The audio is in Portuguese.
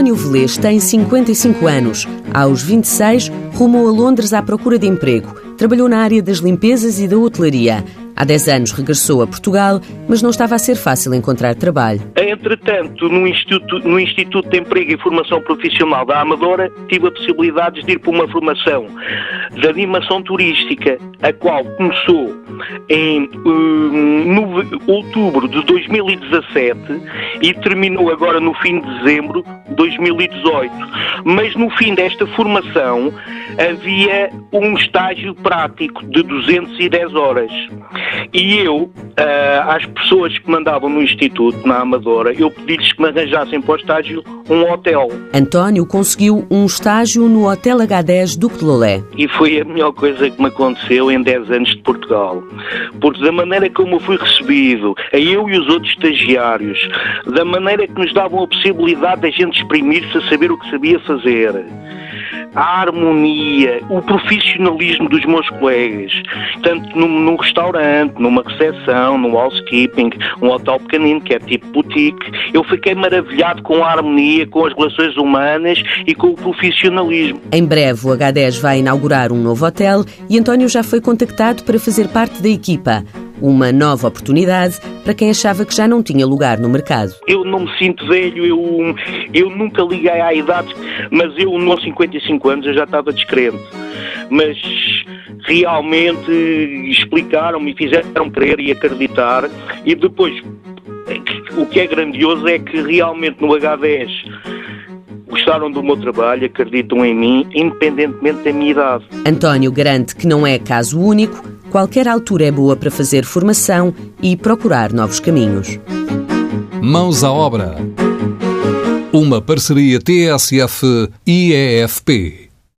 António Velês tem 55 anos. Aos 26, rumou a Londres à procura de emprego. Trabalhou na área das limpezas e da hotelaria. Há 10 anos regressou a Portugal, mas não estava a ser fácil encontrar trabalho. Entretanto, no Instituto, no Instituto de Emprego e Formação Profissional da Amadora, tive a possibilidade de ir para uma formação de animação turística, a qual começou em uh, outubro de 2017 e terminou agora no fim de dezembro de 2018. Mas no fim desta formação havia um estágio prático de 210 horas. E eu, uh, às pessoas que mandavam no Instituto, na Amadora, eu pedi-lhes que me arranjassem para o estágio um hotel. António conseguiu um estágio no Hotel H10 Duque de Lolé. E foi a melhor coisa que me aconteceu em 10 anos de Portugal. Porque da maneira como eu fui recebido, a eu e os outros estagiários, da maneira que nos davam a possibilidade de a gente exprimir-se a saber o que sabia fazer, a harmonia, o profissionalismo dos meus colegas, tanto num, num restaurante, numa recepção, num housekeeping, um hotel pequenino que é tipo boutique, eu fiquei maravilhado com a harmonia, com as relações humanas e com o profissionalismo. Em breve o H10 vai inaugurar um novo hotel e António já foi contactado para fazer parte da equipa. Uma nova oportunidade para quem achava que já não tinha lugar no mercado. Eu não me sinto velho, eu, eu nunca liguei à idade, mas eu, nos 55 anos, eu já estava descrente. Mas realmente explicaram-me e fizeram crer e acreditar. E depois, o que é grandioso é que realmente no H10 gostaram do meu trabalho, acreditam em mim, independentemente da minha idade. António garante que não é caso único, qualquer altura é boa para fazer formação e procurar novos caminhos. Mãos à obra. Uma parceria TSF-IEFP.